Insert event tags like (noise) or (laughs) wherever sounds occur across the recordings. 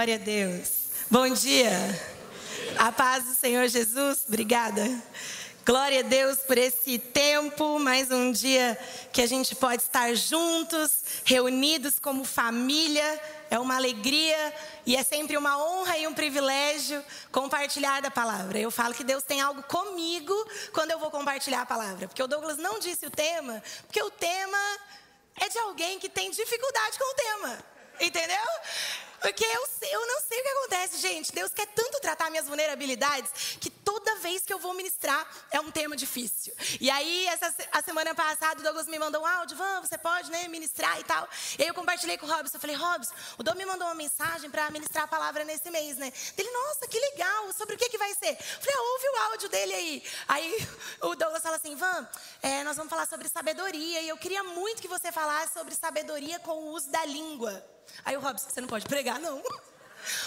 Glória a Deus. Bom dia. A paz do Senhor Jesus. Obrigada. Glória a Deus por esse tempo, mais um dia que a gente pode estar juntos, reunidos como família. É uma alegria e é sempre uma honra e um privilégio compartilhar da palavra. Eu falo que Deus tem algo comigo quando eu vou compartilhar a palavra, porque o Douglas não disse o tema, porque o tema é de alguém que tem dificuldade com o tema. Entendeu? Porque eu, eu não sei o que acontece, gente. Deus quer tanto tratar minhas vulnerabilidades que toda vez que eu vou ministrar é um tema difícil. E aí, essa, a semana passada, o Douglas me mandou um áudio, Van, você pode né, ministrar e tal. E aí eu compartilhei com o Robson. Eu falei, Robson, o Douglas me mandou uma mensagem para ministrar a palavra nesse mês, né? Ele, nossa, que legal, sobre o que, que vai ser? Eu falei, ah, ouve o áudio dele aí. Aí (laughs) o Douglas fala assim, Van, é, nós vamos falar sobre sabedoria. E eu queria muito que você falasse sobre sabedoria com o uso da língua. Aí o Robson, você não pode pregar, não.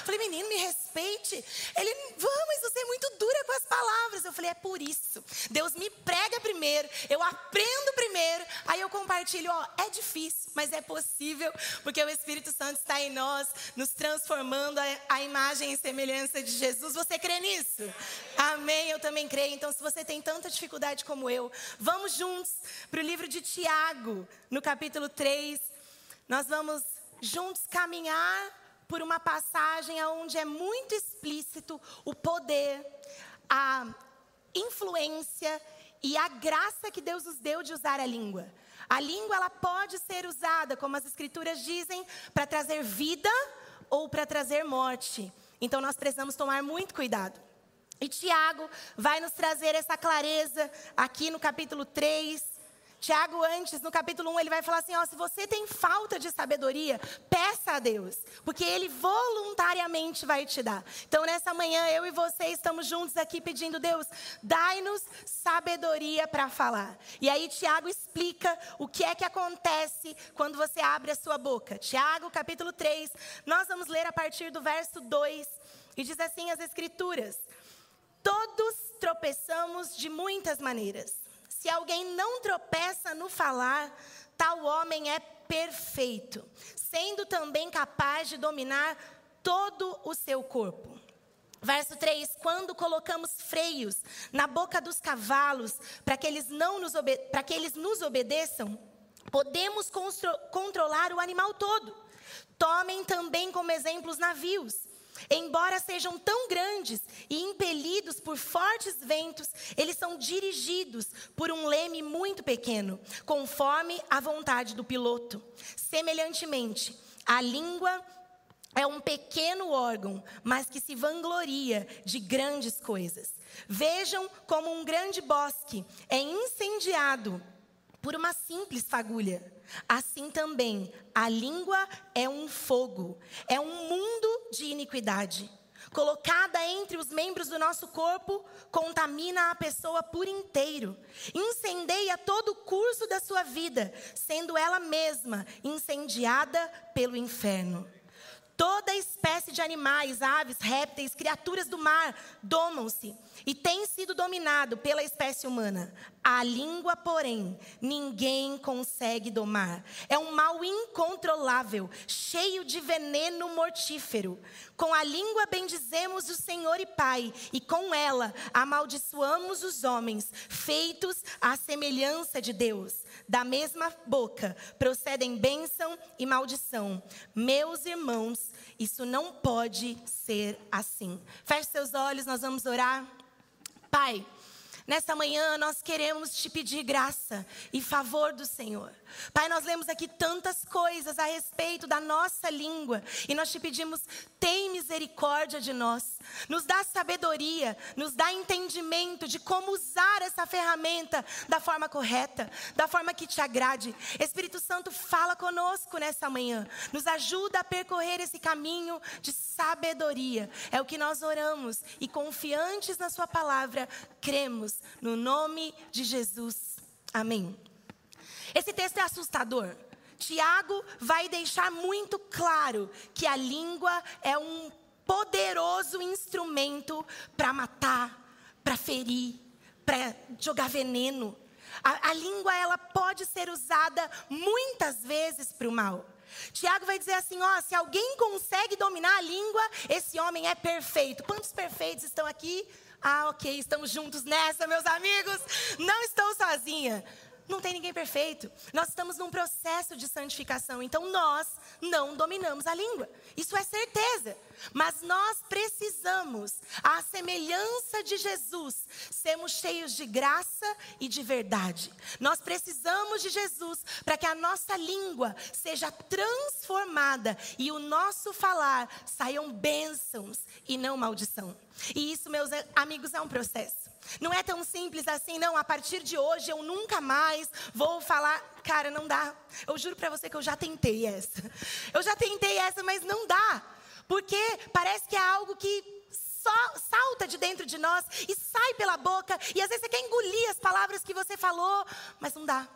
Falei, menino, me respeite. Ele, vamos, você é muito dura com as palavras. Eu falei, é por isso. Deus me prega primeiro, eu aprendo primeiro, aí eu compartilho. Ó, é difícil, mas é possível, porque o Espírito Santo está em nós, nos transformando a, a imagem e semelhança de Jesus. Você crê nisso? Amém, eu também creio. Então, se você tem tanta dificuldade como eu, vamos juntos para o livro de Tiago, no capítulo 3. Nós vamos juntos caminhar por uma passagem onde é muito explícito o poder, a influência e a graça que Deus nos deu de usar a língua. A língua ela pode ser usada, como as escrituras dizem, para trazer vida ou para trazer morte. Então nós precisamos tomar muito cuidado. E Tiago vai nos trazer essa clareza aqui no capítulo 3, Tiago, antes, no capítulo 1, ele vai falar assim: ó, se você tem falta de sabedoria, peça a Deus, porque Ele voluntariamente vai te dar. Então, nessa manhã, eu e você estamos juntos aqui pedindo, Deus, dai-nos sabedoria para falar. E aí, Tiago explica o que é que acontece quando você abre a sua boca. Tiago, capítulo 3, nós vamos ler a partir do verso 2, e diz assim as Escrituras: Todos tropeçamos de muitas maneiras. Se alguém não tropeça no falar, tal homem é perfeito, sendo também capaz de dominar todo o seu corpo. Verso 3: Quando colocamos freios na boca dos cavalos para que eles não nos para que eles nos obedeçam, podemos controlar o animal todo. Tomem também como exemplo os navios. Embora sejam tão grandes e impelidos por fortes ventos, eles são dirigidos por um leme muito pequeno, conforme a vontade do piloto. Semelhantemente, a língua é um pequeno órgão, mas que se vangloria de grandes coisas. Vejam como um grande bosque é incendiado por uma simples fagulha. Assim também, a língua é um fogo, é um mundo de iniquidade. Colocada entre os membros do nosso corpo, contamina a pessoa por inteiro. Incendeia todo o curso da sua vida, sendo ela mesma incendiada pelo inferno. Toda espécie de animais, aves, répteis, criaturas do mar domam-se e têm sido dominado pela espécie humana. A língua, porém, ninguém consegue domar. É um mal incontrolável, cheio de veneno mortífero. Com a língua bendizemos o Senhor e Pai, e com ela amaldiçoamos os homens, feitos à semelhança de Deus. Da mesma boca procedem bênção e maldição. Meus irmãos, isso não pode ser assim. Feche seus olhos, nós vamos orar. Pai, Nessa manhã nós queremos te pedir graça e favor do Senhor. Pai, nós lemos aqui tantas coisas a respeito da nossa língua e nós te pedimos, tem misericórdia de nós. Nos dá sabedoria, nos dá entendimento de como usar essa ferramenta da forma correta, da forma que te agrade. Espírito Santo, fala conosco nessa manhã. Nos ajuda a percorrer esse caminho de sabedoria. É o que nós oramos e confiantes na sua palavra, cremos no nome de Jesus. Amém. Esse texto é assustador. Tiago vai deixar muito claro que a língua é um poderoso instrumento para matar, para ferir, para jogar veneno. A, a, língua ela pode ser usada muitas vezes para o mal. Tiago vai dizer assim: ó, se alguém consegue dominar a língua, esse homem é perfeito. Quantos perfeitos estão aqui? Ah, ok, estamos juntos nessa, meus amigos. Não estou sozinha. Não tem ninguém perfeito. Nós estamos num processo de santificação. Então nós não dominamos a língua. Isso é certeza. Mas nós precisamos, à semelhança de Jesus, sermos cheios de graça e de verdade. Nós precisamos de Jesus para que a nossa língua seja transformada e o nosso falar saiam bênçãos e não maldição. E isso, meus amigos, é um processo. Não é tão simples assim, não. A partir de hoje eu nunca mais vou falar. Cara, não dá. Eu juro para você que eu já tentei essa. Eu já tentei essa, mas não dá. Porque parece que é algo que só salta de dentro de nós e sai pela boca. E às vezes você quer engolir as palavras que você falou, mas não dá.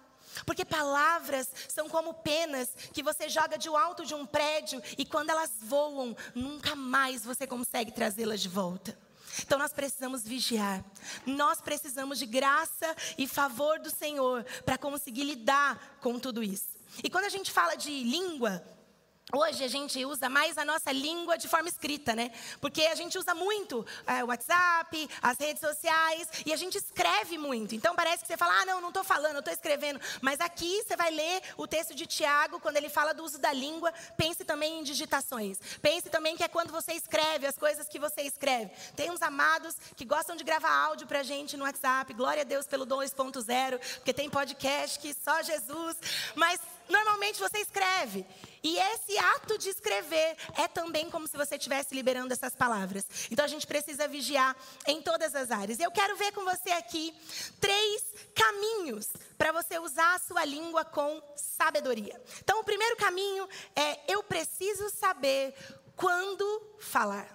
Porque palavras são como penas que você joga de alto de um prédio e quando elas voam, nunca mais você consegue trazê-las de volta. Então nós precisamos vigiar. Nós precisamos de graça e favor do Senhor para conseguir lidar com tudo isso. E quando a gente fala de língua, Hoje a gente usa mais a nossa língua de forma escrita, né? Porque a gente usa muito é, o WhatsApp, as redes sociais e a gente escreve muito. Então parece que você fala, ah, não, não estou falando, estou escrevendo. Mas aqui você vai ler o texto de Tiago, quando ele fala do uso da língua, pense também em digitações. Pense também que é quando você escreve, as coisas que você escreve. Tem uns amados que gostam de gravar áudio pra gente no WhatsApp, glória a Deus pelo 2.0, porque tem podcast que só Jesus. Mas normalmente você escreve. E esse ato de escrever é também como se você estivesse liberando essas palavras. Então a gente precisa vigiar em todas as áreas. Eu quero ver com você aqui três caminhos para você usar a sua língua com sabedoria. Então o primeiro caminho é eu preciso saber quando falar.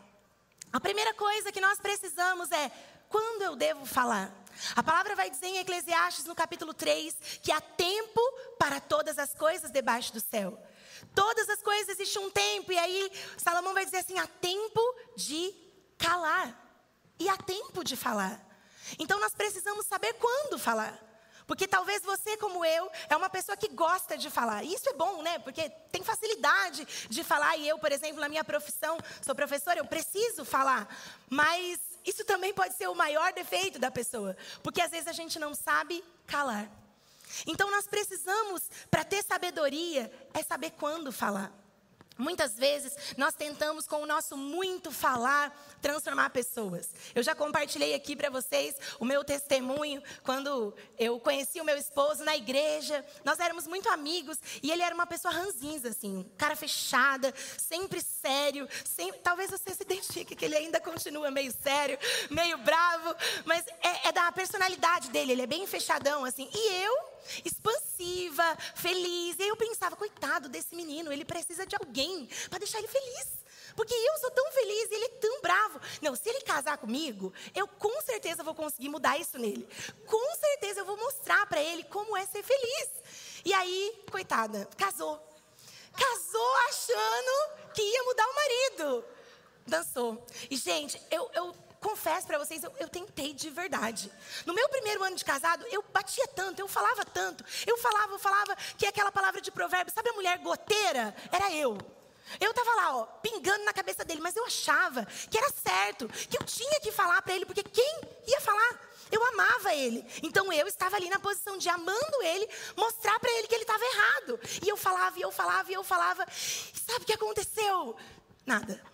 A primeira coisa que nós precisamos é quando eu devo falar. A palavra vai dizer em Eclesiastes, no capítulo 3, que há tempo para todas as coisas debaixo do céu. Todas as coisas existe um tempo, e aí Salomão vai dizer assim: há tempo de calar e há tempo de falar. Então nós precisamos saber quando falar. Porque talvez você, como eu, é uma pessoa que gosta de falar. E isso é bom, né? Porque tem facilidade de falar. E eu, por exemplo, na minha profissão, sou professora, eu preciso falar. Mas isso também pode ser o maior defeito da pessoa. Porque às vezes a gente não sabe calar. Então nós precisamos, para ter sabedoria, é saber quando falar. Muitas vezes nós tentamos, com o nosso muito falar, transformar pessoas. Eu já compartilhei aqui para vocês o meu testemunho quando eu conheci o meu esposo na igreja. Nós éramos muito amigos e ele era uma pessoa ranzinza, assim, cara fechada, sempre sério. Sempre, talvez você se identifique que ele ainda continua meio sério, meio bravo, mas é, é da personalidade dele. Ele é bem fechadão, assim. E eu expansiva, feliz. E eu pensava, coitado desse menino, ele precisa de alguém para deixar ele feliz. Porque eu sou tão feliz e ele é tão bravo. Não, se ele casar comigo, eu com certeza vou conseguir mudar isso nele. Com certeza eu vou mostrar para ele como é ser feliz. E aí, coitada, casou. Casou achando que ia mudar o marido. Dançou. E, gente, eu, eu confesso para vocês, eu, eu, tentei de verdade. No meu primeiro ano de casado, eu batia tanto, eu falava tanto. Eu falava, eu falava que aquela palavra de provérbio, sabe a mulher goteira? Era eu. Eu estava lá, ó, pingando na cabeça dele, mas eu achava que era certo, que eu tinha que falar para ele, porque quem ia falar? Eu amava ele. Então eu estava ali na posição de amando ele, mostrar para ele que ele estava errado. E eu falava, e eu falava, e eu falava. E sabe o que aconteceu? Nada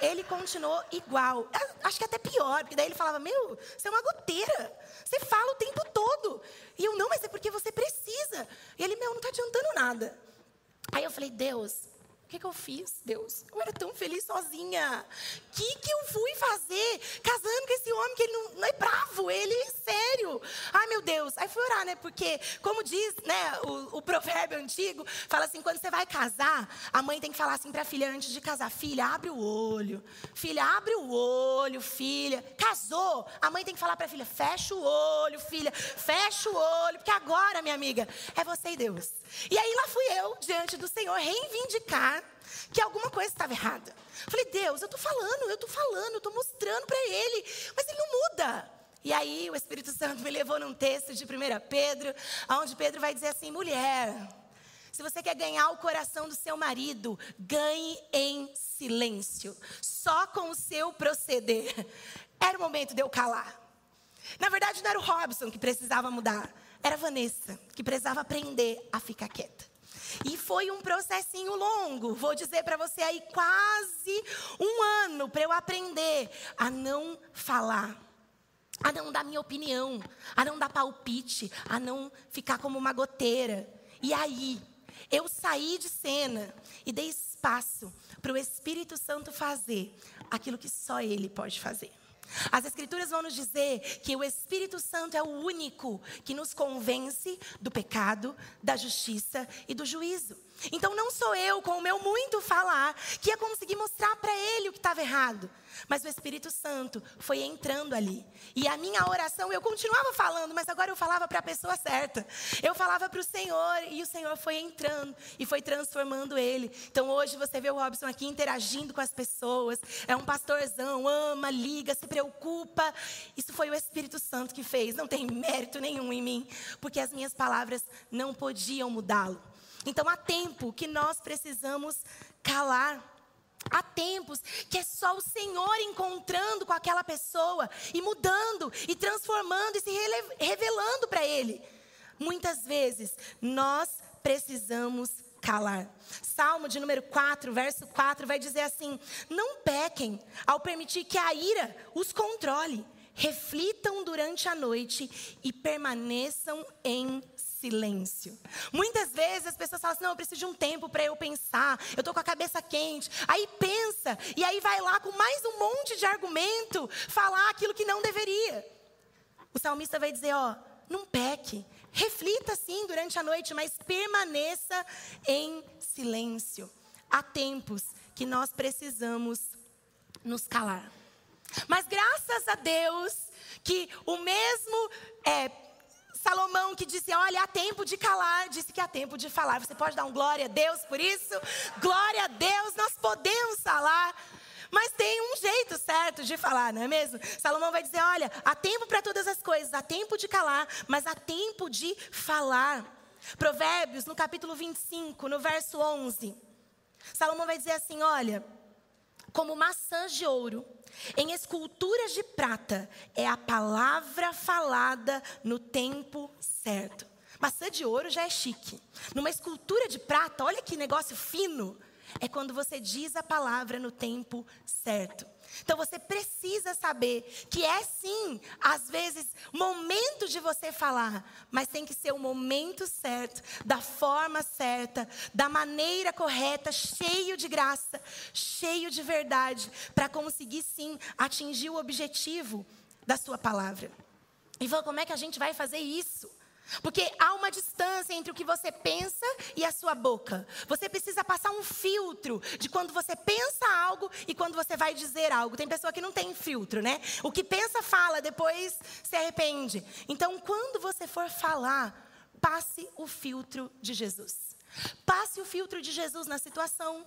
ele continuou igual. Acho que até pior, porque daí ele falava: Meu, você é uma goteira. Você fala o tempo todo. E eu: Não, mas é porque você precisa. E ele: Meu, não está adiantando nada. Aí eu falei: Deus, que, que eu fiz, Deus? Eu era tão feliz sozinha. O que, que eu fui fazer casando com esse homem que ele não, não, é bravo, ele é sério. Ai, meu Deus. Aí fui orar, né? Porque, como diz né, o, o provérbio antigo, fala assim: quando você vai casar, a mãe tem que falar assim para a filha antes de casar: filha, abre o olho. Filha, abre o olho, filha. Casou, a mãe tem que falar para a filha: fecha o olho, filha, fecha o olho. Porque agora, minha amiga, é você e Deus. E aí lá fui diante do Senhor, reivindicar que alguma coisa estava errada. Falei, Deus, eu estou falando, eu estou falando, eu estou mostrando para ele, mas ele não muda. E aí o Espírito Santo me levou num texto de 1 Pedro, onde Pedro vai dizer assim: mulher, Se você quer ganhar o coração do seu marido, ganhe em silêncio, só com o seu proceder. Era o momento de eu calar. Na verdade, não era o Robson que precisava mudar, era a Vanessa que precisava aprender a ficar quieta. E foi um processinho longo, vou dizer para você aí, quase um ano para eu aprender a não falar, a não dar minha opinião, a não dar palpite, a não ficar como uma goteira. E aí, eu saí de cena e dei espaço para o Espírito Santo fazer aquilo que só Ele pode fazer. As Escrituras vão nos dizer que o Espírito Santo é o único que nos convence do pecado, da justiça e do juízo. Então não sou eu, com o meu muito falar, que ia conseguir mostrar para ele o que estava errado. Mas o Espírito Santo foi entrando ali. E a minha oração, eu continuava falando, mas agora eu falava para a pessoa certa. Eu falava para o Senhor e o Senhor foi entrando e foi transformando ele. Então hoje você vê o Robson aqui interagindo com as pessoas. É um pastorzão, ama, liga, se preocupa. Isso foi o Espírito Santo que fez. Não tem mérito nenhum em mim, porque as minhas palavras não podiam mudá-lo. Então há tempo que nós precisamos calar. Há tempos que é só o Senhor encontrando com aquela pessoa e mudando e transformando e se revelando para Ele. Muitas vezes nós precisamos calar. Salmo de número 4, verso 4 vai dizer assim: Não pequem ao permitir que a ira os controle. Reflitam durante a noite e permaneçam em silêncio. Muitas vezes as pessoas falam assim: não, eu preciso de um tempo para eu pensar, eu estou com a cabeça quente. Aí pensa, e aí vai lá com mais um monte de argumento falar aquilo que não deveria. O salmista vai dizer: ó, não peque, reflita sim durante a noite, mas permaneça em silêncio. Há tempos que nós precisamos nos calar. Mas graças a Deus que o mesmo que disse: Olha, há tempo de calar, disse que há tempo de falar. Você pode dar um glória a Deus por isso? Glória a Deus, nós podemos falar. Mas tem um jeito certo de falar, não é mesmo? Salomão vai dizer: Olha, há tempo para todas as coisas, há tempo de calar, mas há tempo de falar. Provérbios, no capítulo 25, no verso 11. Salomão vai dizer assim: Olha, como maçãs de ouro em esculturas de prata é a palavra falada no tempo certo. Maçã de ouro já é chique. Numa escultura de prata, olha que negócio fino. É quando você diz a palavra no tempo certo. Então você precisa saber que é sim, às vezes, momento de você falar, mas tem que ser o momento certo, da forma certa, da maneira correta, cheio de graça, cheio de verdade, para conseguir sim atingir o objetivo da sua palavra. Ivan, como é que a gente vai fazer isso? Porque há uma distância entre o que você pensa e a sua boca. Você precisa passar um filtro de quando você pensa algo e quando você vai dizer algo. Tem pessoa que não tem filtro, né? O que pensa, fala, depois se arrepende. Então, quando você for falar, passe o filtro de Jesus. Passe o filtro de Jesus na situação.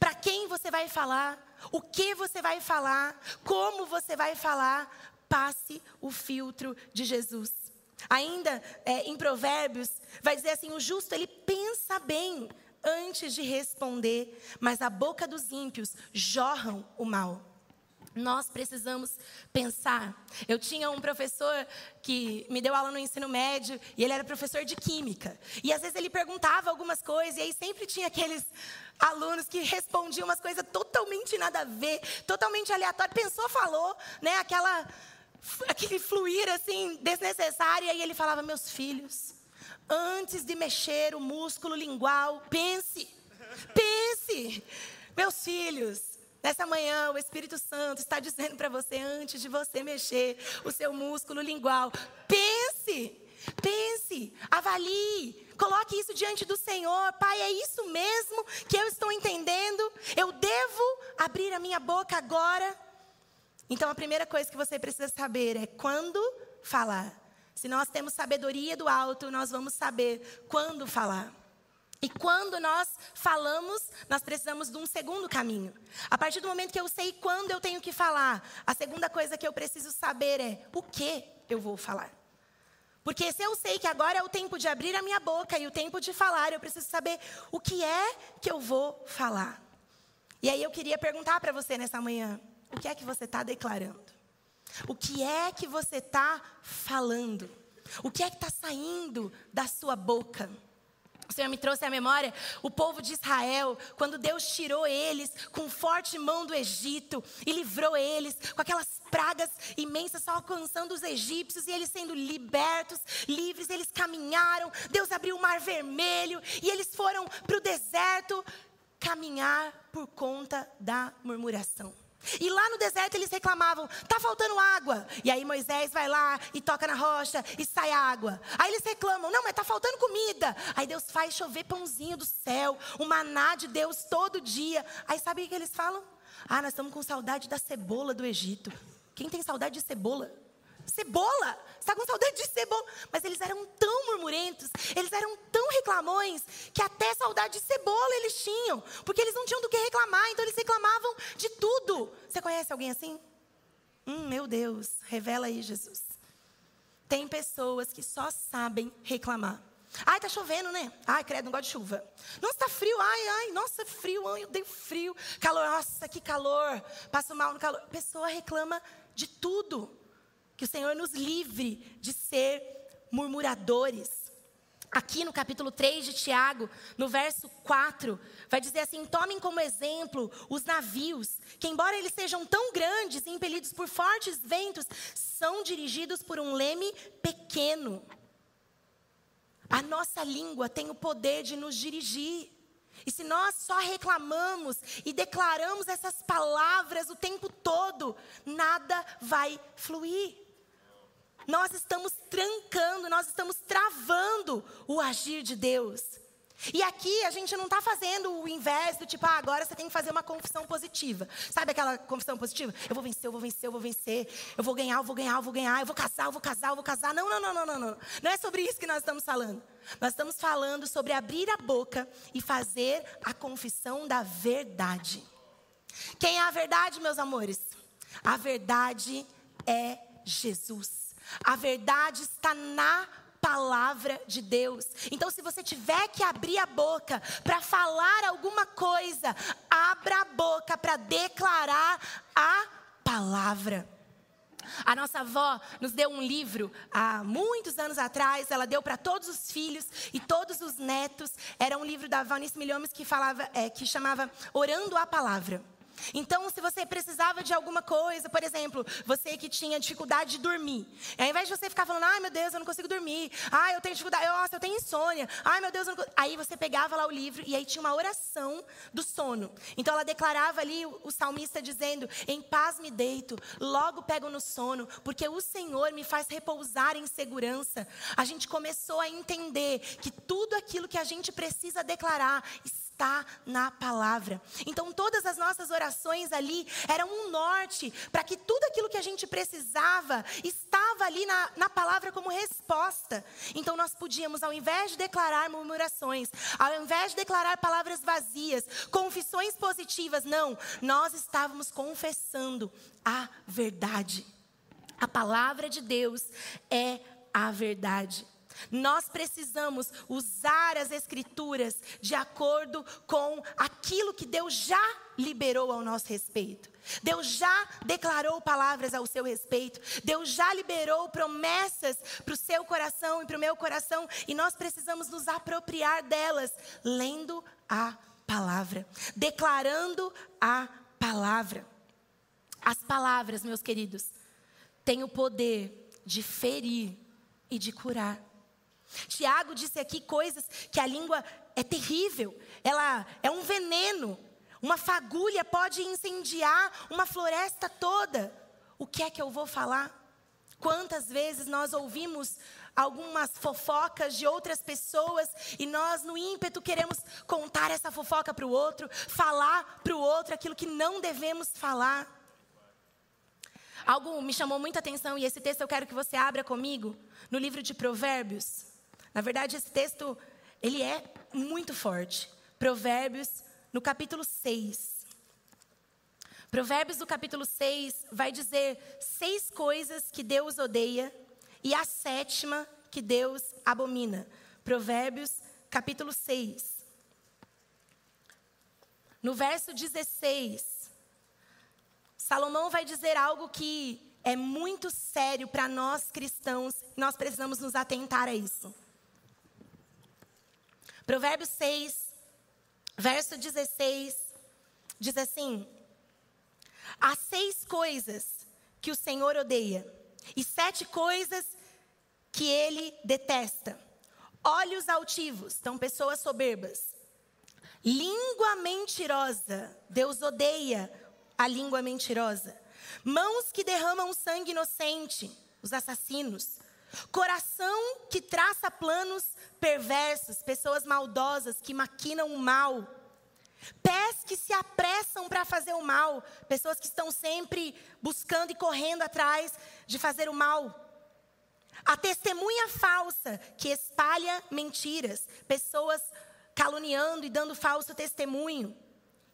Para quem você vai falar, o que você vai falar, como você vai falar, passe o filtro de Jesus. Ainda é, em Provérbios, vai dizer assim: o justo ele pensa bem antes de responder, mas a boca dos ímpios jorram o mal. Nós precisamos pensar. Eu tinha um professor que me deu aula no ensino médio e ele era professor de química. E às vezes ele perguntava algumas coisas e aí sempre tinha aqueles alunos que respondiam umas coisas totalmente nada a ver, totalmente aleatório. Pensou, falou, né? Aquela aquele fluir assim desnecessário. E aí ele falava: Meus filhos, antes de mexer o músculo lingual, pense, pense, meus filhos. Nessa manhã, o Espírito Santo está dizendo para você, antes de você mexer o seu músculo lingual, pense, pense, avalie, coloque isso diante do Senhor. Pai, é isso mesmo que eu estou entendendo? Eu devo abrir a minha boca agora então a primeira coisa que você precisa saber é quando falar. Se nós temos sabedoria do alto, nós vamos saber quando falar. E quando nós falamos, nós precisamos de um segundo caminho. A partir do momento que eu sei quando eu tenho que falar, a segunda coisa que eu preciso saber é o que eu vou falar. Porque se eu sei que agora é o tempo de abrir a minha boca e o tempo de falar, eu preciso saber o que é que eu vou falar. E aí eu queria perguntar para você nessa manhã: o que é que você está declarando? O que é que você está falando? O que é que está saindo da sua boca? O Senhor me trouxe à memória o povo de Israel, quando Deus tirou eles com forte mão do Egito e livrou eles com aquelas pragas imensas só alcançando os egípcios e eles sendo libertos, livres, eles caminharam. Deus abriu o mar vermelho e eles foram para o deserto caminhar por conta da murmuração. E lá no deserto eles reclamavam: tá faltando água. E aí Moisés vai lá e toca na rocha e sai água. Aí eles reclamam: não, mas tá faltando comida. Aí Deus faz chover pãozinho do céu, o maná de Deus todo dia. Aí sabe o que eles falam? Ah, nós estamos com saudade da cebola do Egito. Quem tem saudade de cebola? Cebola! Está com saudade de cebola. Mas eles eram tão murmurentos, eles eram tão reclamões, que até saudade de cebola eles tinham. Porque eles não tinham do que reclamar, então eles reclamavam de tudo. Você conhece alguém assim? Hum, meu Deus, revela aí, Jesus. Tem pessoas que só sabem reclamar. Ai, tá chovendo, né? Ai, credo, não gosto de chuva. Nossa, tá frio. Ai, ai, nossa, frio. Ai, eu dei frio. Calor, nossa, que calor. Passo mal no calor. A pessoa reclama de tudo. Que o Senhor nos livre de ser murmuradores. Aqui no capítulo 3 de Tiago, no verso 4, vai dizer assim: Tomem como exemplo os navios, que, embora eles sejam tão grandes e impelidos por fortes ventos, são dirigidos por um leme pequeno. A nossa língua tem o poder de nos dirigir. E se nós só reclamamos e declaramos essas palavras o tempo todo, nada vai fluir nós estamos trancando, nós estamos travando o agir de Deus. E aqui a gente não está fazendo o inverso do tipo, ah, agora você tem que fazer uma confissão positiva. Sabe aquela confissão positiva? Eu vou vencer, eu vou vencer, eu vou vencer, eu vou ganhar, eu vou ganhar, eu vou ganhar, eu vou casar, eu vou casar, eu vou casar. Não, não, não, não, não, não. Não é sobre isso que nós estamos falando. Nós estamos falando sobre abrir a boca e fazer a confissão da verdade. Quem é a verdade, meus amores? A verdade é Jesus. A verdade está na palavra de Deus. Então, se você tiver que abrir a boca para falar alguma coisa, abra a boca para declarar a palavra. A nossa avó nos deu um livro há muitos anos atrás. Ela deu para todos os filhos e todos os netos. Era um livro da Valnice Milhomes que falava, é, que chamava Orando a Palavra. Então, se você precisava de alguma coisa, por exemplo, você que tinha dificuldade de dormir, ao invés de você ficar falando, ai meu Deus, eu não consigo dormir, ai eu tenho dificuldade, nossa, eu tenho insônia, ai meu Deus, eu não consigo. Aí você pegava lá o livro e aí tinha uma oração do sono. Então ela declarava ali o, salmista dizendo: Em paz me deito, logo pego no sono, porque o Senhor me faz repousar em segurança. A gente começou a entender que tudo aquilo que a gente precisa declarar na palavra. Então, todas as nossas orações ali eram um norte para que tudo aquilo que a gente precisava estava ali na, na palavra como resposta. Então, nós podíamos, ao invés de declarar murmurações, ao invés de declarar palavras vazias, confissões positivas, não, nós estávamos confessando a verdade. A palavra de Deus é a verdade. Nós precisamos usar as Escrituras de acordo com aquilo que Deus já liberou ao nosso respeito. Deus já declarou palavras ao seu respeito. Deus já liberou promessas para o seu coração e para o meu coração. E nós precisamos nos apropriar delas, lendo a palavra, declarando a palavra. As palavras, meus queridos, têm o poder de ferir e de curar. Tiago disse aqui coisas que a língua é terrível, ela é um veneno. Uma fagulha pode incendiar uma floresta toda. O que é que eu vou falar? Quantas vezes nós ouvimos algumas fofocas de outras pessoas e nós, no ímpeto, queremos contar essa fofoca para o outro, falar para o outro aquilo que não devemos falar. Algo me chamou muita atenção e esse texto eu quero que você abra comigo no livro de Provérbios. Na verdade, esse texto, ele é muito forte. Provérbios, no capítulo 6. Provérbios, no capítulo 6, vai dizer seis coisas que Deus odeia e a sétima que Deus abomina. Provérbios, capítulo 6. No verso 16, Salomão vai dizer algo que é muito sério para nós cristãos, nós precisamos nos atentar a isso. Provérbios 6, verso 16, diz assim: Há seis coisas que o Senhor odeia, e sete coisas que ele detesta: olhos altivos, então pessoas soberbas, língua mentirosa, Deus odeia a língua mentirosa, mãos que derramam sangue inocente, os assassinos, coração que traça planos perversos, pessoas maldosas que maquinam o mal, pés que se apressam para fazer o mal, pessoas que estão sempre buscando e correndo atrás de fazer o mal. A testemunha falsa que espalha mentiras, pessoas caluniando e dando falso testemunho.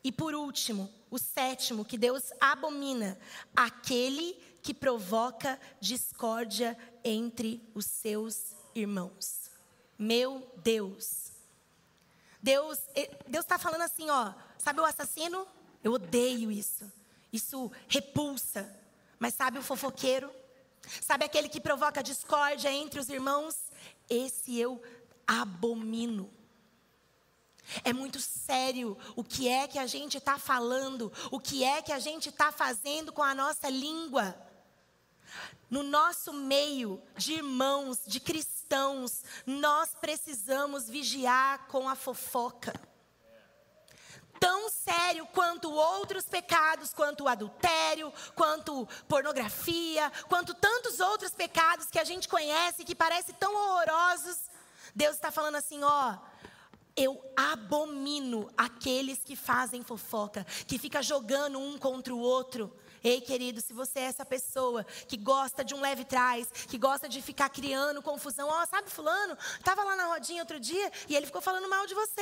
E por último, o sétimo que Deus abomina, aquele que provoca discórdia entre os seus irmãos. Meu Deus. Deus Deus está falando assim, ó, sabe o assassino? Eu odeio isso. Isso repulsa. Mas sabe o fofoqueiro? Sabe aquele que provoca discórdia entre os irmãos? Esse eu abomino. É muito sério o que é que a gente está falando, o que é que a gente está fazendo com a nossa língua. No nosso meio de irmãos, de cristãos, nós precisamos vigiar com a fofoca. Tão sério quanto outros pecados, quanto o adultério, quanto pornografia, quanto tantos outros pecados que a gente conhece que parecem tão horrorosos. Deus está falando assim: ó, eu abomino aqueles que fazem fofoca, que fica jogando um contra o outro. Ei, querido, se você é essa pessoa que gosta de um leve trás, que gosta de ficar criando confusão, ó, oh, sabe fulano? Tava lá na rodinha outro dia e ele ficou falando mal de você.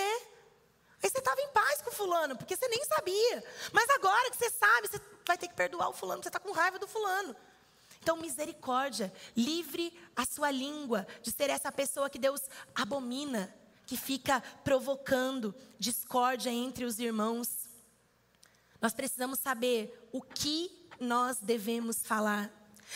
Aí você estava em paz com o fulano, porque você nem sabia. Mas agora que você sabe, você vai ter que perdoar o fulano, você está com raiva do fulano. Então, misericórdia, livre a sua língua de ser essa pessoa que Deus abomina que fica provocando discórdia entre os irmãos. Nós precisamos saber o que nós devemos falar.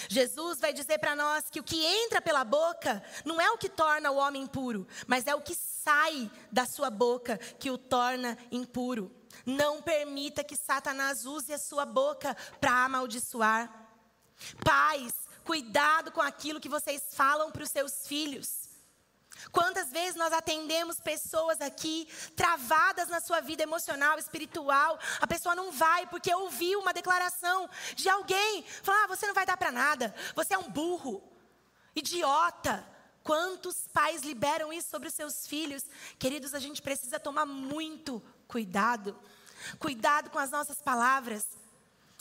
Jesus vai dizer para nós que o que entra pela boca não é o que torna o homem puro, mas é o que sai da sua boca que o torna impuro. Não permita que Satanás use a sua boca para amaldiçoar. Pais, cuidado com aquilo que vocês falam para os seus filhos. Quantas vezes nós atendemos pessoas aqui travadas na sua vida emocional, espiritual, a pessoa não vai porque ouviu uma declaração de alguém, falar: ah, você não vai dar para nada, você é um burro, idiota. Quantos pais liberam isso sobre os seus filhos? Queridos, a gente precisa tomar muito cuidado. Cuidado com as nossas palavras.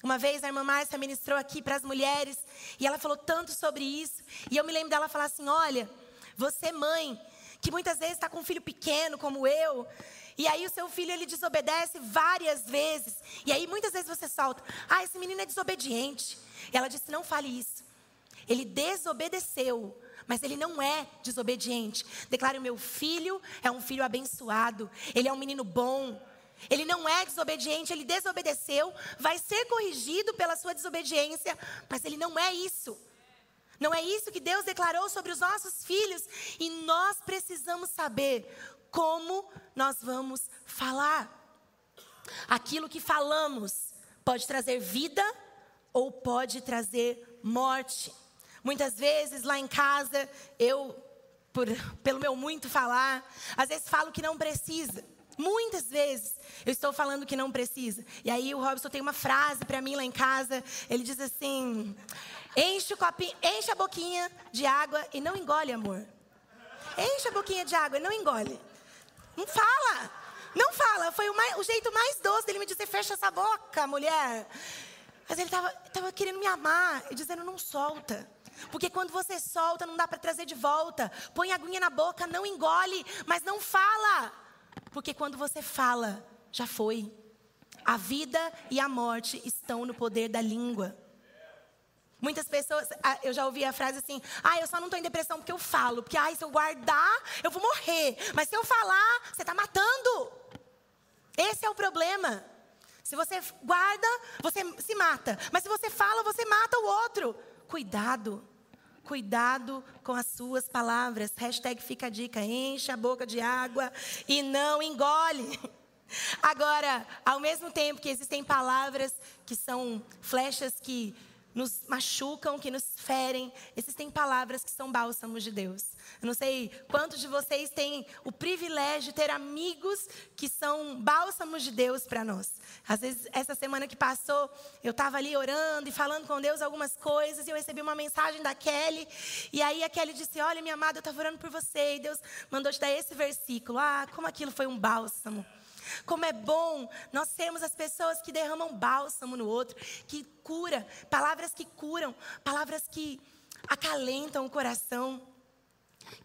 Uma vez a irmã Márcia ministrou aqui para as mulheres e ela falou tanto sobre isso. E eu me lembro dela falar assim: olha, você, mãe, que muitas vezes está com um filho pequeno, como eu, e aí o seu filho ele desobedece várias vezes. E aí muitas vezes você salta: "Ah, esse menino é desobediente". E ela disse: "Não fale isso. Ele desobedeceu, mas ele não é desobediente. Declare: o meu filho é um filho abençoado. Ele é um menino bom. Ele não é desobediente, ele desobedeceu, vai ser corrigido pela sua desobediência, mas ele não é isso. Não é isso que Deus declarou sobre os nossos filhos? E nós precisamos saber como nós vamos falar. Aquilo que falamos pode trazer vida ou pode trazer morte. Muitas vezes lá em casa, eu, por, pelo meu muito falar, às vezes falo que não precisa. Muitas vezes eu estou falando que não precisa. E aí o Robson tem uma frase para mim lá em casa. Ele diz assim: Enche, o copinho, enche a boquinha de água e não engole, amor. Enche a boquinha de água e não engole. Não fala. Não fala. Foi o, mais, o jeito mais doce dele me dizer: fecha essa boca, mulher. Mas ele estava querendo me amar e dizendo: não solta. Porque quando você solta, não dá para trazer de volta. Põe a aguinha na boca, não engole, mas não fala. Porque quando você fala, já foi. A vida e a morte estão no poder da língua. Muitas pessoas, eu já ouvi a frase assim: ah, eu só não estou em depressão porque eu falo. Porque, ah, se eu guardar, eu vou morrer. Mas se eu falar, você está matando. Esse é o problema. Se você guarda, você se mata. Mas se você fala, você mata o outro. Cuidado. Cuidado com as suas palavras. Hashtag fica a dica. Enche a boca de água e não engole. Agora, ao mesmo tempo que existem palavras que são flechas que nos machucam, que nos ferem. Existem palavras que são bálsamos de Deus. Eu não sei quantos de vocês têm o privilégio de ter amigos que são bálsamos de Deus para nós. Às vezes, essa semana que passou, eu estava ali orando e falando com Deus algumas coisas, e eu recebi uma mensagem da Kelly, e aí a Kelly disse: Olha, minha amada, eu estava orando por você, e Deus mandou te dar esse versículo. Ah, como aquilo foi um bálsamo. Como é bom nós sermos as pessoas que derramam bálsamo no outro, que cura, palavras que curam, palavras que acalentam o coração.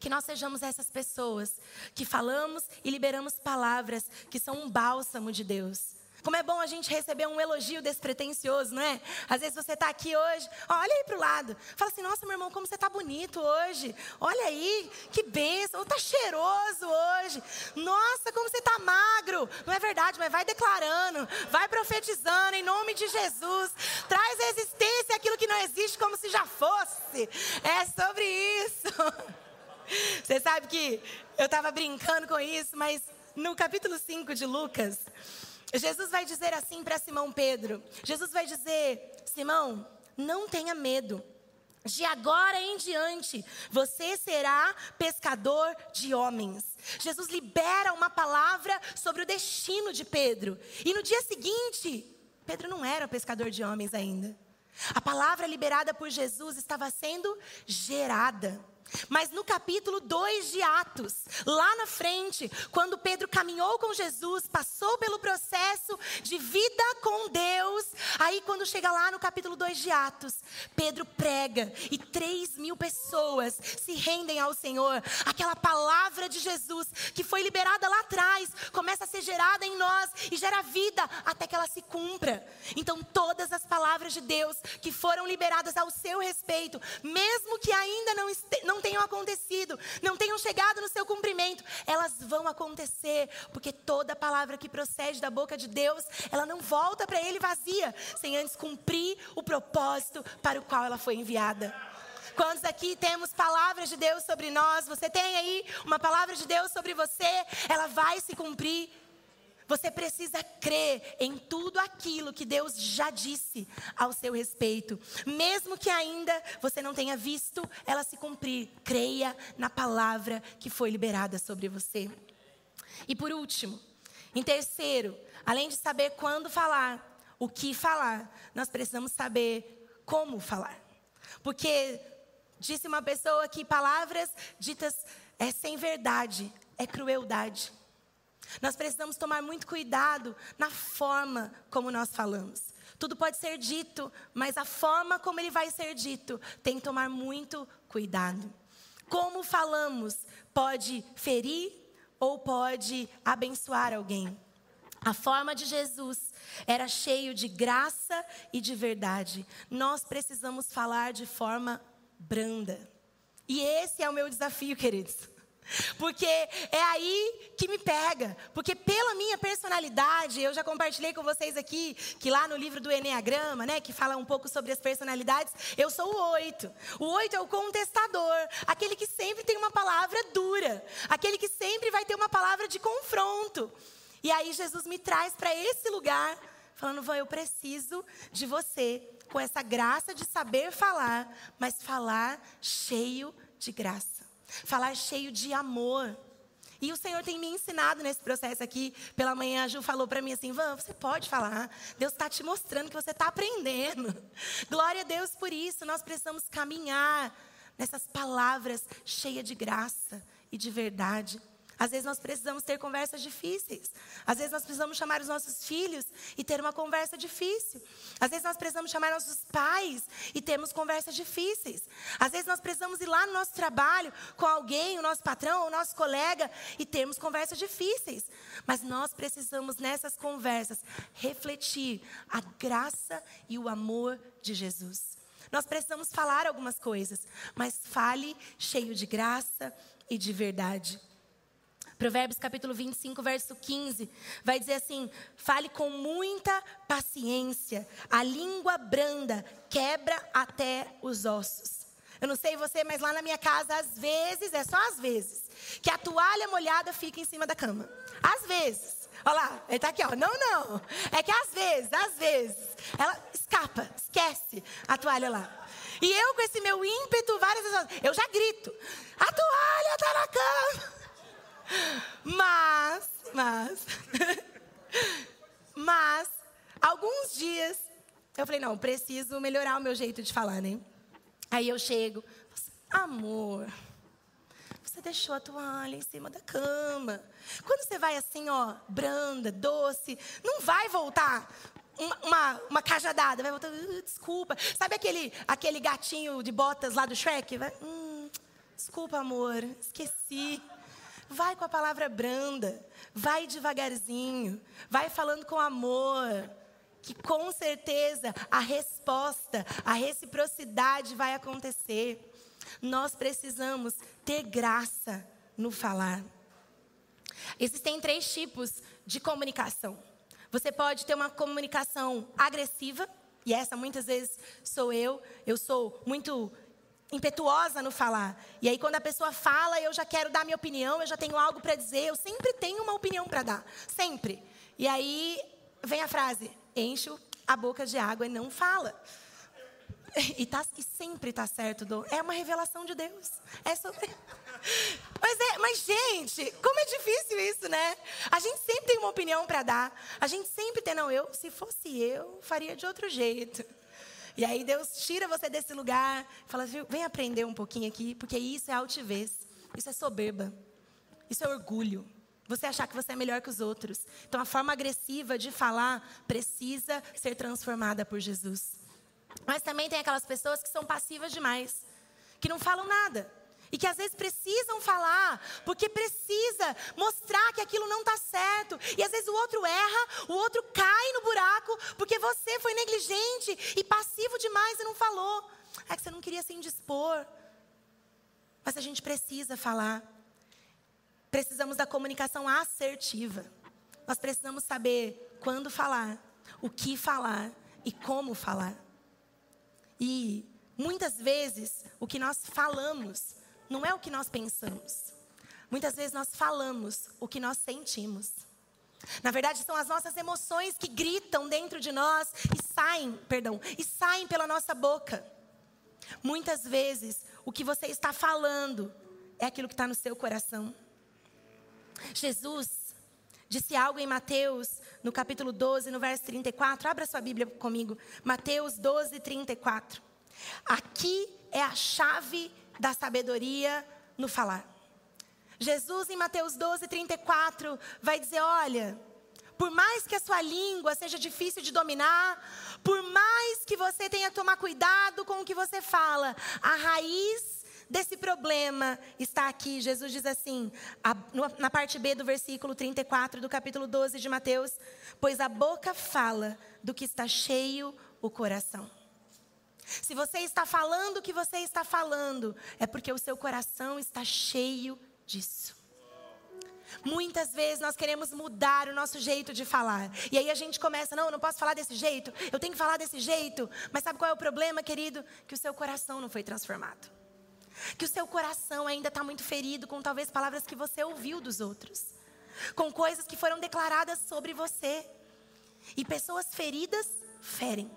Que nós sejamos essas pessoas que falamos e liberamos palavras que são um bálsamo de Deus. Como é bom a gente receber um elogio despretensioso, não é? Às vezes você está aqui hoje, olha aí para o lado. Fala assim, nossa, meu irmão, como você está bonito hoje. Olha aí, que benção. Está cheiroso hoje. Nossa, como você está magro. Não é verdade, mas vai declarando, vai profetizando em nome de Jesus. Traz à existência aquilo que não existe como se já fosse. É sobre isso. (laughs) Você sabe que eu estava brincando com isso, mas no capítulo 5 de Lucas, Jesus vai dizer assim para Simão Pedro: Jesus vai dizer, Simão, não tenha medo. De agora em diante, você será pescador de homens. Jesus libera uma palavra sobre o destino de Pedro. E no dia seguinte, Pedro não era pescador de homens ainda. A palavra liberada por Jesus estava sendo gerada. Mas no capítulo 2 de Atos, lá na frente, quando Pedro caminhou com Jesus, passou pelo processo de vida com Deus, aí quando chega lá no capítulo 2 de Atos, Pedro prega e 3 mil pessoas se rendem ao Senhor. Aquela palavra de Jesus que foi liberada lá atrás, começa a ser gerada em nós e gera vida até que ela se cumpra. Então, todas as palavras de Deus que foram liberadas ao seu respeito, mesmo que ainda não, não não tenham acontecido, não tenham chegado no seu cumprimento, elas vão acontecer, porque toda palavra que procede da boca de Deus, ela não volta para Ele vazia, sem antes cumprir o propósito para o qual ela foi enviada. Quantos aqui temos palavras de Deus sobre nós? Você tem aí uma palavra de Deus sobre você? Ela vai se cumprir. Você precisa crer em tudo aquilo que Deus já disse ao seu respeito. Mesmo que ainda você não tenha visto ela se cumprir, creia na palavra que foi liberada sobre você. E por último, em terceiro, além de saber quando falar, o que falar, nós precisamos saber como falar. Porque disse uma pessoa que palavras ditas é sem verdade, é crueldade. Nós precisamos tomar muito cuidado na forma como nós falamos. Tudo pode ser dito, mas a forma como ele vai ser dito tem que tomar muito cuidado. Como falamos pode ferir ou pode abençoar alguém. A forma de Jesus era cheio de graça e de verdade. Nós precisamos falar de forma branda. E esse é o meu desafio, queridos. Porque é aí que me pega. Porque pela minha personalidade, eu já compartilhei com vocês aqui que lá no livro do Enneagrama, né, que fala um pouco sobre as personalidades, eu sou o oito. O oito é o contestador, aquele que sempre tem uma palavra dura, aquele que sempre vai ter uma palavra de confronto. E aí Jesus me traz para esse lugar, falando: Vã, eu preciso de você com essa graça de saber falar, mas falar cheio de graça falar cheio de amor. E o Senhor tem me ensinado nesse processo aqui. Pela manhã, a Ju falou para mim assim: Van, você pode falar. Deus está te mostrando que você está aprendendo. (laughs) Glória a Deus por isso. Nós precisamos caminhar nessas palavras cheias de graça e de verdade. Às vezes nós precisamos ter conversas difíceis. Às vezes nós precisamos chamar os nossos filhos e ter uma conversa difícil. Às vezes nós precisamos chamar nossos pais e termos conversas difíceis. Às vezes nós precisamos ir lá no nosso trabalho com alguém, o nosso patrão, o nosso colega e termos conversas difíceis. Mas nós precisamos nessas conversas refletir a graça e o amor de Jesus. Nós precisamos falar algumas coisas, mas fale cheio de graça e de verdade. Provérbios capítulo 25, verso 15, vai dizer assim: fale com muita paciência, a língua branda quebra até os ossos. Eu não sei você, mas lá na minha casa, às vezes, é só às vezes, que a toalha molhada fica em cima da cama. Às vezes. Olha lá, ele está aqui, ó. Não, não. É que às vezes, às vezes, ela escapa, esquece a toalha lá. E eu, com esse meu ímpeto, várias vezes, eu já grito: a toalha está na cama. Mas, mas, mas, alguns dias eu falei, não, preciso melhorar o meu jeito de falar, né? Aí eu chego, amor, você deixou a toalha em cima da cama. Quando você vai assim, ó, branda, doce, não vai voltar uma, uma, uma cajadada, vai voltar, uh, desculpa. Sabe aquele, aquele gatinho de botas lá do Shrek? Vai, hum, desculpa, amor, esqueci. Vai com a palavra branda, vai devagarzinho, vai falando com amor, que com certeza a resposta, a reciprocidade vai acontecer. Nós precisamos ter graça no falar. Existem três tipos de comunicação. Você pode ter uma comunicação agressiva, e essa muitas vezes sou eu. Eu sou muito impetuosa no falar. E aí, quando a pessoa fala, eu já quero dar minha opinião, eu já tenho algo para dizer, eu sempre tenho uma opinião para dar. Sempre. E aí vem a frase: encho a boca de água e não fala. E, tá, e sempre está certo, do, é uma revelação de Deus. É sobre. (laughs) Mas, é, mas, gente, como é difícil isso, né? A gente sempre tem uma opinião para dar. A gente sempre tem, não, eu, se fosse eu, faria de outro jeito. E aí Deus tira você desse lugar, fala, vem aprender um pouquinho aqui, porque isso é altivez, isso é soberba, isso é orgulho. Você achar que você é melhor que os outros. Então a forma agressiva de falar precisa ser transformada por Jesus. Mas também tem aquelas pessoas que são passivas demais, que não falam nada. E que às vezes precisam falar, porque precisa mostrar que aquilo não está certo. E às vezes o outro erra, o outro cai no buraco, porque você foi negligente e passivo demais e não falou. É que você não queria se indispor. Mas a gente precisa falar. Precisamos da comunicação assertiva. Nós precisamos saber quando falar, o que falar e como falar. E muitas vezes o que nós falamos não é o que nós pensamos. Muitas vezes nós falamos o que nós sentimos. Na verdade, são as nossas emoções que gritam dentro de nós e saem, perdão, e saem pela nossa boca. Muitas vezes, o que você está falando é aquilo que está no seu coração. Jesus disse algo em Mateus, no capítulo 12, no verso 34. Abra sua Bíblia comigo. Mateus 12, 34. Aqui é a chave da sabedoria no falar. Jesus, em Mateus 12, 34, vai dizer: Olha, por mais que a sua língua seja difícil de dominar, por mais que você tenha que tomar cuidado com o que você fala, a raiz desse problema está aqui. Jesus diz assim, na parte B do versículo 34 do capítulo 12 de Mateus: Pois a boca fala do que está cheio o coração. Se você está falando o que você está falando, é porque o seu coração está cheio disso. Muitas vezes nós queremos mudar o nosso jeito de falar. E aí a gente começa, não, eu não posso falar desse jeito, eu tenho que falar desse jeito. Mas sabe qual é o problema, querido? Que o seu coração não foi transformado. Que o seu coração ainda está muito ferido com talvez palavras que você ouviu dos outros. Com coisas que foram declaradas sobre você. E pessoas feridas ferem.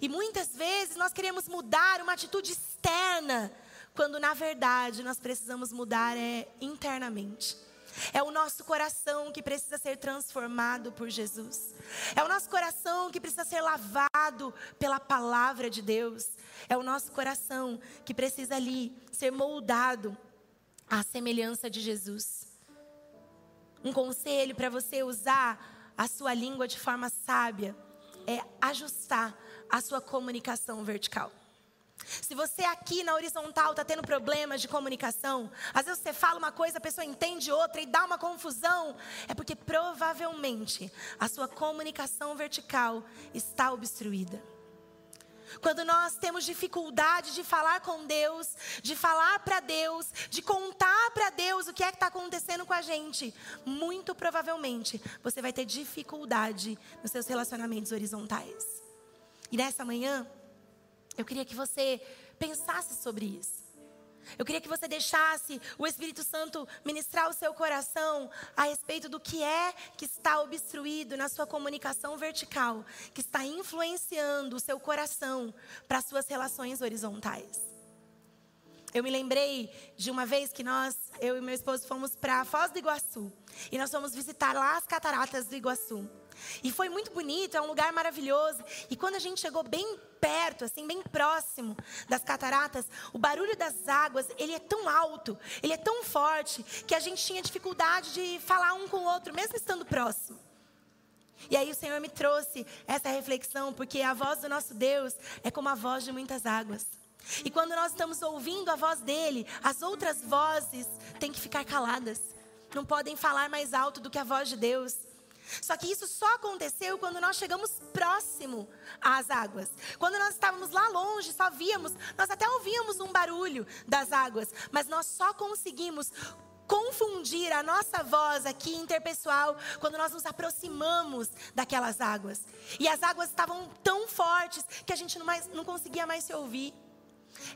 E muitas vezes nós queremos mudar uma atitude externa, quando na verdade nós precisamos mudar é internamente. É o nosso coração que precisa ser transformado por Jesus. É o nosso coração que precisa ser lavado pela palavra de Deus. É o nosso coração que precisa ali ser moldado à semelhança de Jesus. Um conselho para você usar a sua língua de forma sábia é ajustar a sua comunicação vertical. Se você aqui na horizontal está tendo problemas de comunicação, às vezes você fala uma coisa, a pessoa entende outra e dá uma confusão, é porque provavelmente a sua comunicação vertical está obstruída. Quando nós temos dificuldade de falar com Deus, de falar para Deus, de contar para Deus o que é que está acontecendo com a gente, muito provavelmente você vai ter dificuldade nos seus relacionamentos horizontais. E nessa manhã, eu queria que você pensasse sobre isso. Eu queria que você deixasse o Espírito Santo ministrar o seu coração a respeito do que é que está obstruído na sua comunicação vertical, que está influenciando o seu coração para as suas relações horizontais. Eu me lembrei de uma vez que nós, eu e meu esposo, fomos para Foz do Iguaçu. E nós fomos visitar lá as cataratas do Iguaçu. E foi muito bonito, é um lugar maravilhoso. E quando a gente chegou bem perto, assim, bem próximo das cataratas, o barulho das águas, ele é tão alto, ele é tão forte, que a gente tinha dificuldade de falar um com o outro, mesmo estando próximo. E aí o Senhor me trouxe essa reflexão, porque a voz do nosso Deus é como a voz de muitas águas. E quando nós estamos ouvindo a voz dele, as outras vozes têm que ficar caladas. Não podem falar mais alto do que a voz de Deus. Só que isso só aconteceu quando nós chegamos próximo às águas. Quando nós estávamos lá longe, só víamos, nós até ouvíamos um barulho das águas, mas nós só conseguimos confundir a nossa voz aqui interpessoal quando nós nos aproximamos daquelas águas. E as águas estavam tão fortes que a gente não, mais, não conseguia mais se ouvir.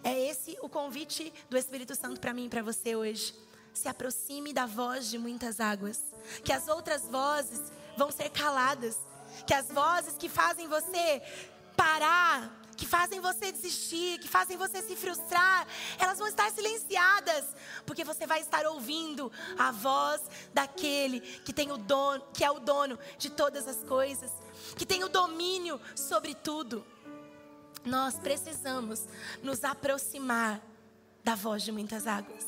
É esse o convite do Espírito Santo para mim e para você hoje. Se aproxime da voz de muitas águas. Que as outras vozes vão ser caladas. Que as vozes que fazem você parar, que fazem você desistir, que fazem você se frustrar, elas vão estar silenciadas, porque você vai estar ouvindo a voz daquele que tem o dono, que é o dono de todas as coisas, que tem o domínio sobre tudo. Nós precisamos nos aproximar da voz de muitas águas.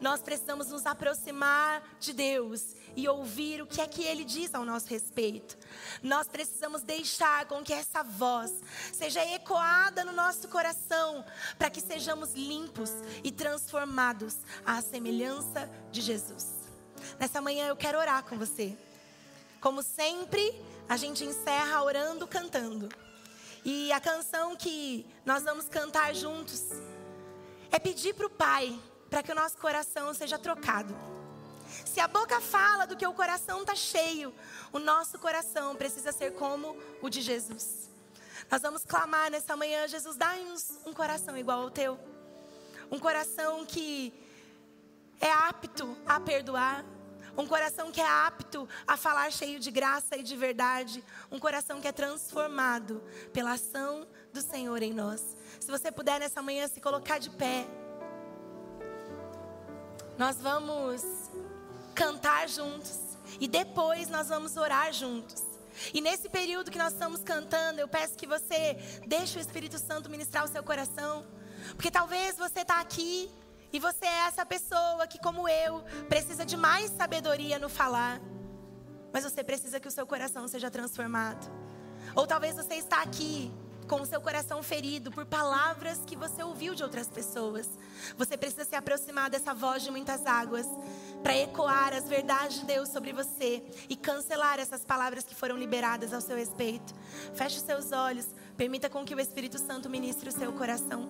Nós precisamos nos aproximar de Deus e ouvir o que é que Ele diz ao nosso respeito. Nós precisamos deixar com que essa voz seja ecoada no nosso coração, para que sejamos limpos e transformados à semelhança de Jesus. Nessa manhã eu quero orar com você. Como sempre, a gente encerra orando, cantando. E a canção que nós vamos cantar juntos é pedir para o Pai para que o nosso coração seja trocado. Se a boca fala do que o coração está cheio, o nosso coração precisa ser como o de Jesus. Nós vamos clamar nessa manhã, Jesus, dá-nos um coração igual ao teu. Um coração que é apto a perdoar. Um coração que é apto a falar cheio de graça e de verdade. Um coração que é transformado pela ação do Senhor em nós. Se você puder nessa manhã se colocar de pé. Nós vamos cantar juntos e depois nós vamos orar juntos. E nesse período que nós estamos cantando, eu peço que você deixe o Espírito Santo ministrar o seu coração, porque talvez você está aqui e você é essa pessoa que, como eu, precisa de mais sabedoria no falar, mas você precisa que o seu coração seja transformado. Ou talvez você está aqui com o seu coração ferido por palavras que você ouviu de outras pessoas. Você precisa se aproximar dessa voz de muitas águas para ecoar as verdades de Deus sobre você e cancelar essas palavras que foram liberadas ao seu respeito. Feche os seus olhos, permita com que o Espírito Santo ministre o seu coração.